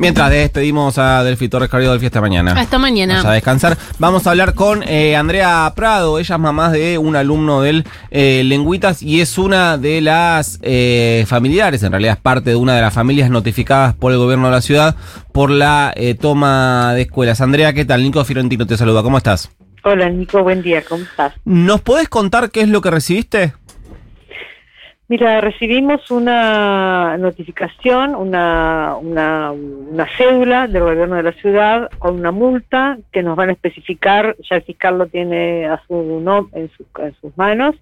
Mientras despedimos a Delfi Torres Carrillo del Fiesta mañana. Hasta mañana. Vamos a descansar. Vamos a hablar con eh, Andrea Prado. Ella es mamá de un alumno del eh, Lengüitas y es una de las eh, familiares, en realidad es parte de una de las familias notificadas por el gobierno de la ciudad por la eh, toma de escuelas. Andrea, ¿qué tal? Nico Fiorentino te saluda. ¿Cómo estás? Hola Nico, buen día, ¿cómo estás? ¿Nos podés contar qué es lo que recibiste? Mira, recibimos una notificación, una, una, cédula del gobierno de la ciudad con una multa que nos van a especificar, ya el fiscal lo tiene a su, no, en, su- en sus manos.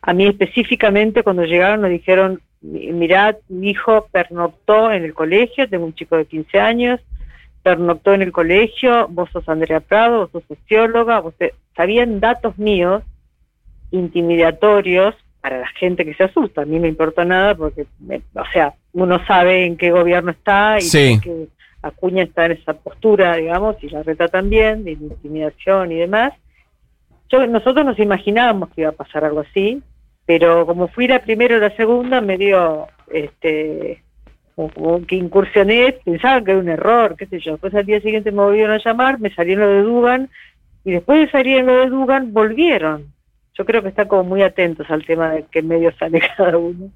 A mí específicamente cuando llegaron nos dijeron, "Mi- mirad, mi hijo pernoctó en el colegio, tengo un chico de 15 años, pernoctó en el colegio, vos sos Andrea Prado, vos sos socióloga, vos te- sabían datos míos intimidatorios para la gente que se asusta. A mí no me importa nada porque, me- o sea, uno sabe en qué gobierno está y Sí. que Acuña está en esa postura, digamos, y la reta también, de intimidación y demás. Yo, nosotros nos imaginábamos que iba a pasar algo así, pero como fui la primera o la segunda, me dio, este, como, que incursioné, pensaban que era un error, qué sé yo. Después al día siguiente me volvieron a llamar, me salió lo de Dugan, y después de salir en lo de Dugan, volvieron. Yo creo que están como muy atentos al tema de qué medio sale cada uno.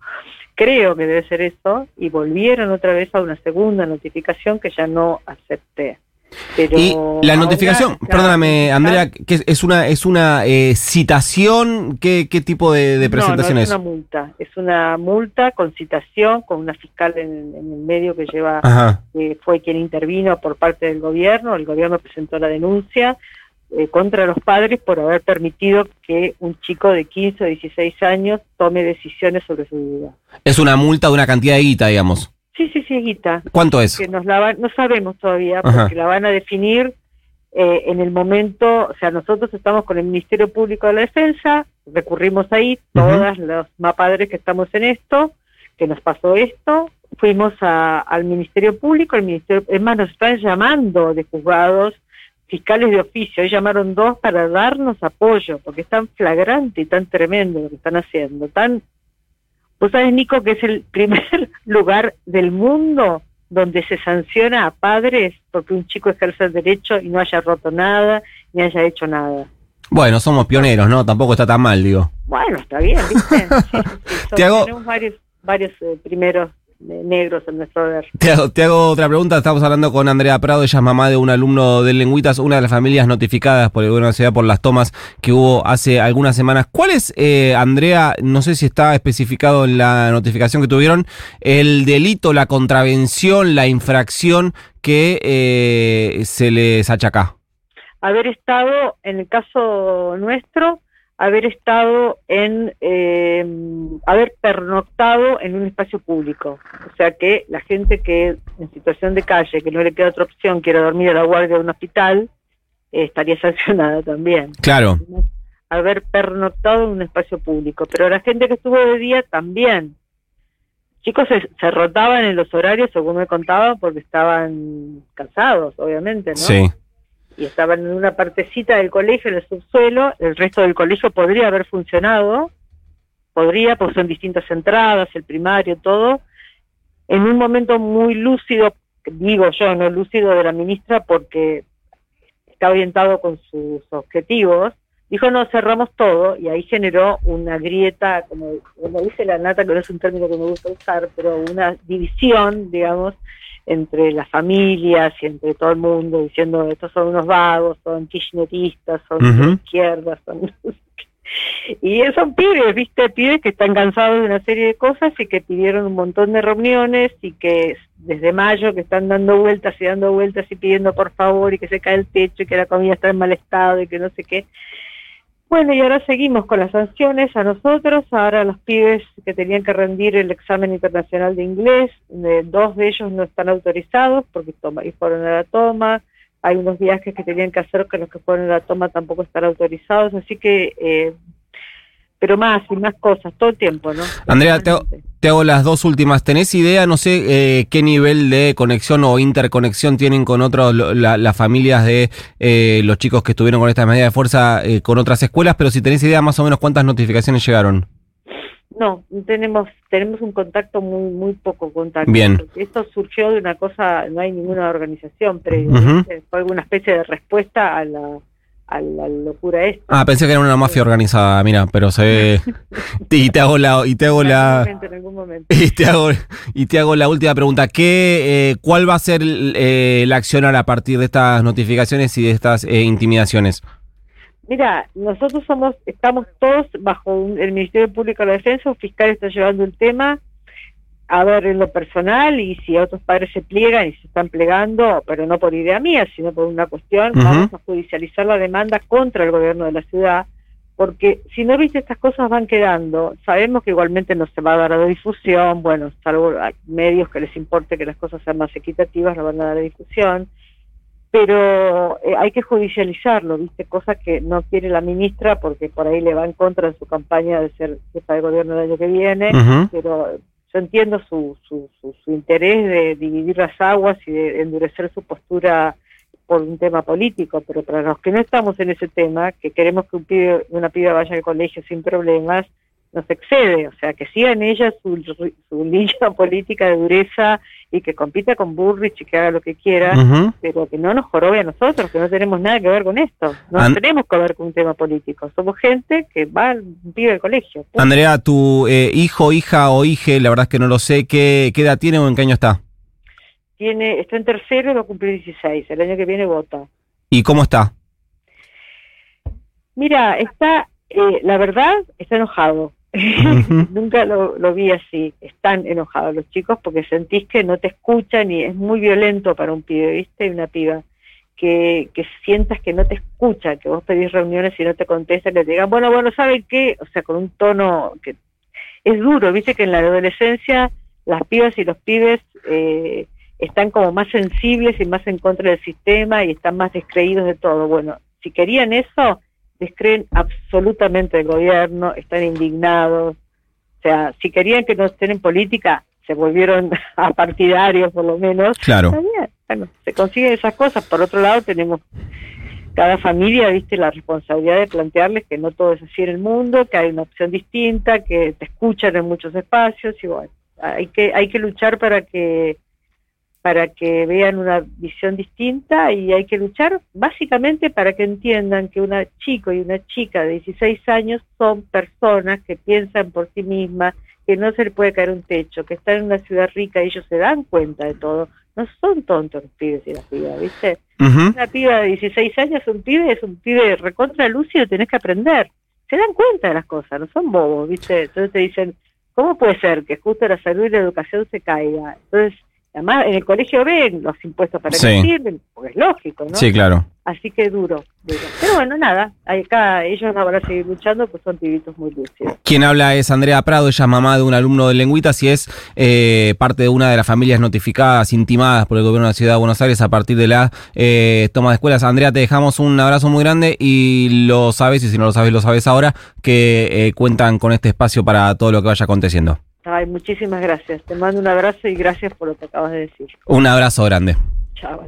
Creo que debe ser eso, y volvieron otra vez a una segunda notificación que ya no acepté. Pero Y la notificación, está- perdóname, Andrea, ¿qué es, una es una eh, citación? ¿Qué, qué tipo de, de presentación no, no es? es una multa, es una multa con citación, con una fiscal en, en el medio que lleva que fue quien intervino por parte del gobierno. El gobierno presentó la denuncia eh, contra los padres por haber permitido que un chico de 15 o 16 años tome decisiones sobre su vida. Es una multa de una cantidad de guita, digamos. Sí, sí, sí, Guita. ¿Cuánto es? Que nos la no sabemos todavía Ajá. porque la van a definir eh, en el momento, o sea, nosotros estamos con el Ministerio Público de la Defensa, recurrimos ahí, Ujú. todas los más padres que estamos en esto, que nos pasó esto, fuimos a- al Ministerio Público, el Ministerio, es más, nos están llamando de juzgados, fiscales de oficio, hoy llamaron dos para darnos apoyo, porque es tan flagrante y tan tremendo lo que están haciendo, tan Vos sabés, Nico, que es el primer lugar del mundo donde se sanciona a padres porque un chico ejerce el derecho y no haya roto nada, ni haya hecho nada. Bueno, somos pioneros, ¿no? Tampoco está tan mal, digo. Bueno, está bien, ¿viste? Sí, sí, sí. Son- Te hago- Tenemos varios, varios eh, primeros negros en nuestro haber. Te hago, te hago otra pregunta. Estamos hablando con Andrea Prado. Ella es mamá de un alumno del Lengüitas, una de las familias notificadas por el gobierno de la ciudad por las tomas que hubo hace algunas semanas. ¿Cuál es, eh, Andrea, no sé si está especificado en la notificación que tuvieron, el delito, la contravención, la infracción que eh, se les achaca? haber estado, en el caso nuestro, haber estado en, eh, haber pernoctado en un espacio público. O sea que la gente que en situación de calle, que no le queda otra opción, quiere dormir a la guardia de un hospital, eh, estaría sancionada también. Claro. Haber pernoctado en un espacio público. Pero la gente que estuvo de día también. Chicos se, se rotaban en los horarios, según me contaban, porque estaban cansados, obviamente, ¿no? Sí. Y estaban en una partecita del colegio, en el subsuelo, el resto del colegio podría haber funcionado, podría, porque son distintas entradas, el primario, todo, en un momento muy lúcido, digo yo, no lúcido de la ministra, porque está orientado con sus objetivos, dijo, no, cerramos todo, y ahí generó una grieta, como, como dice la nata, que no es un término que me gusta usar, pero una división, digamos, entre las familias y entre todo el mundo diciendo estos son unos vagos, son kirchneristas, son Ujú. de izquierda, son no sé qué. y son pibes, viste, pibes que están cansados de una serie de cosas y que pidieron un montón de reuniones y que desde mayo que están dando vueltas y dando vueltas y pidiendo por favor y que se cae el techo y que la comida está en mal estado y que no sé qué. Bueno, y ahora seguimos con las sanciones a nosotros. Ahora los pibes que tenían que rendir el examen internacional de inglés, eh, dos de ellos no están autorizados porque toma, y fueron a la toma. Hay unos viajes que tenían que hacer que los que fueron a la toma tampoco están autorizados. Así que eh, pero más y más cosas, todo el tiempo, ¿no? Andrea, te, hago las dos últimas. ¿Tenés idea, no sé, eh, qué nivel de conexión o interconexión tienen con otros, las familias de eh, los chicos que estuvieron con esta medida de fuerza eh, con otras escuelas? Pero si tenés idea más o menos cuántas notificaciones llegaron. No, tenemos tenemos un contacto muy muy poco contacto. Bien. Esto surgió de una cosa, no hay ninguna organización pero fue alguna especie de respuesta a la a la locura esta. Ah, pensé que era una mafia organizada, mira, pero se ve y te hago la y te hago la y te hago y te hago la última pregunta, ¿qué eh, cuál va a ser eh, la acción a partir de estas notificaciones y de estas eh, intimidaciones? Mira, nosotros somos estamos todos bajo el Ministerio Público de la Defensa, un fiscal está llevando el tema a ver en lo personal y si otros padres se pliegan y se están plegando, pero no por idea mía, sino por una cuestión, vamos a judicializar la demanda contra el gobierno de la ciudad, porque si no viste estas cosas van quedando, sabemos que igualmente no se va a dar a difusión, bueno, salvo medios que les importe que las cosas sean más equitativas, no van a dar a difusión, pero eh, hay que judicializarlo, viste, cosa que no quiere la ministra porque por ahí le va en contra en su campaña de ser jefa de gobierno el año que viene, pero yo entiendo su, su, su, interés de dividir las aguas y de endurecer su postura por un tema político, pero para los que no estamos en ese tema, que queremos que un pibe, una piba vaya al colegio sin problemas, nos excede, o sea, que siga en ella su, su línea política de dureza y que compita con Burrich y que haga lo que quiera, pero que no nos jorobe a nosotros, que no tenemos nada que ver con esto, no tenemos que ver con un tema político, somos gente que va, vive al colegio. Andrea, tu eh, hijo, hija o hije, la verdad es que no lo sé, ¿qué, ¿qué edad tiene o en qué año está? Tiene, está en tercero y va a cumplir 16, el año que viene vota. ¿Y cómo está? Mira, está, eh, la verdad, está enojado Nunca lo, vi así. Están enojados los chicos porque sentís que no te escuchan y es muy violento para un pibe, ¿viste? Una piba. Que, que sientas que no te escucha, que vos pedís reuniones y no te contestan, que te digan, bueno, bueno, ¿saben qué? O sea, con un tono que es duro, viste que en la adolescencia las pibas y los pibes eh, están como más sensibles y más en contra del sistema y están más descreídos de todo. Bueno, si querían eso, descreen absolutamente el gobierno, están indignados. O sea, si querían que no estén en política, se volvieron a partidarios por lo menos. Claro. Bueno, se consiguen esas cosas. Por otro lado, tenemos cada familia, viste, la responsabilidad de plantearles que no todo es así en el mundo, que hay una opción distinta, que te escuchan en muchos espacios y bueno, hay que hay que luchar para que para que vean una visión distinta y hay que luchar básicamente para que entiendan que una chico y una chica de 16 años son personas que piensan por sí mismas, que no se le puede caer un techo, que están en una ciudad rica y ellos se dan cuenta de todo. No son tontos los pibes y las pibas, ¿viste? Una piba de 16 años, un pibe es un pibe recontra lúcido, tenés que aprender. Se dan cuenta de las cosas, no son bobos, ¿viste? Entonces te dicen, ¿cómo puede ser que justo la salud y la educación se caiga? Entonces Además, en el colegio ven los impuestos para que sirven, porque es lógico, ¿no? Sí, claro. Así que duro, Pero bueno, nada, acá ellos van a seguir luchando, pues son pibitos muy lúcidos. Quien habla es Andrea Prado, ella es mamá de un alumno de Lengüitas y es eh, parte de una de las familias notificadas, intimadas por el gobierno de la Ciudad de Buenos Aires a partir de la eh, toma de escuelas. Andrea, te dejamos un abrazo muy grande y lo sabes, y si no lo sabes, lo sabes ahora, que eh, cuentan con este espacio para todo lo que vaya aconteciendo. Ay, muchísimas gracias. Te mando un abrazo y gracias por lo que acabas de decir. Un abrazo grande. Chao.